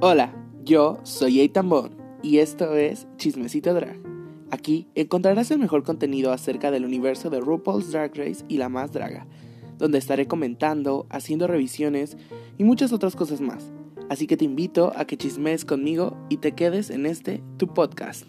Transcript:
Hola, yo soy Eitan Bond y esto es Chismecito Drag. Aquí encontrarás el mejor contenido acerca del universo de RuPaul's Drag Race y la más draga, donde estaré comentando, haciendo revisiones y muchas otras cosas más. Así que te invito a que chismees conmigo y te quedes en este tu podcast.